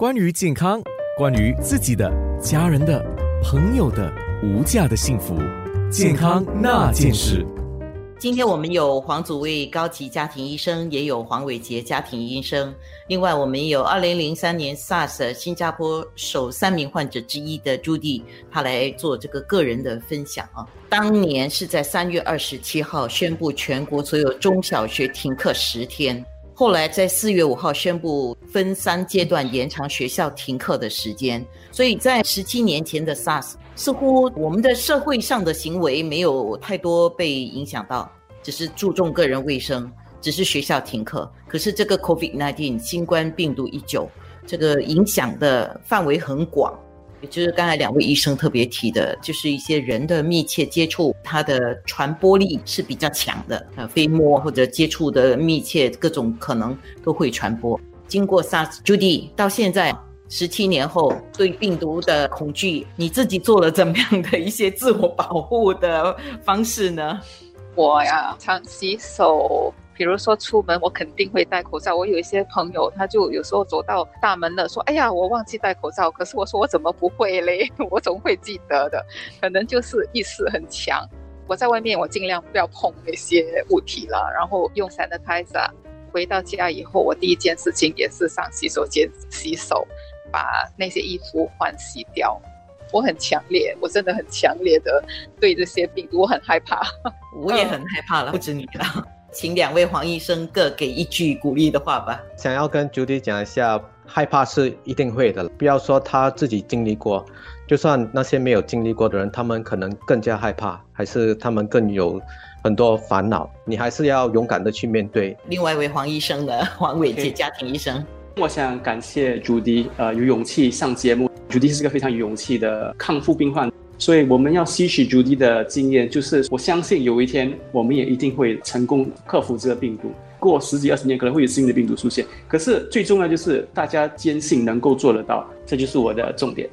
关于健康，关于自己的、家人的、朋友的无价的幸福，健康那件事。今天我们有黄祖卫高级家庭医生，也有黄伟杰家庭医生。另外，我们有二零零三年 SARS 新加坡首三名患者之一的朱棣，他来做这个个人的分享啊。当年是在三月二十七号宣布全国所有中小学停课十天，后来在四月五号宣布分三阶段延长学校停课的时间。所以在十七年前的 SARS。似乎我们的社会上的行为没有太多被影响到，只是注重个人卫生，只是学校停课。可是这个 COVID-19 新冠病毒一九，这个影响的范围很广，也就是刚才两位医生特别提的，就是一些人的密切接触，它的传播力是比较强的。呃，飞沫或者接触的密切，各种可能都会传播。经过 SARS-Judy 到现在。十七年后，对病毒的恐惧，你自己做了怎么样的一些自我保护的方式呢？我呀，常洗手，比如说出门，我肯定会戴口罩。我有一些朋友，他就有时候走到大门了，说：“哎呀，我忘记戴口罩。”可是我说：“我怎么不会嘞？我总会记得的。”可能就是意识很强。我在外面，我尽量不要碰那些物体了，然后用 sanitizer。回到家以后，我第一件事情也是上洗手间洗手。把那些衣服换洗掉，我很强烈，我真的很强烈的对这些病毒我很害怕，我也很害怕了，不止你了。请两位黄医生各给一句鼓励的话吧。想要跟 Judy 讲一下，害怕是一定会的，不要说他自己经历过，就算那些没有经历过的人，他们可能更加害怕，还是他们更有很多烦恼，你还是要勇敢的去面对。另外一位黄医生的，黄伟杰家庭医生。我想感谢朱迪，呃，有勇气上节目。朱迪是个非常有勇气的康复病患，所以我们要吸取 Judy 的经验，就是我相信有一天我们也一定会成功克服这个病毒。过十几二十年可能会有新的病毒出现，可是最重要就是大家坚信能够做得到，这就是我的重点。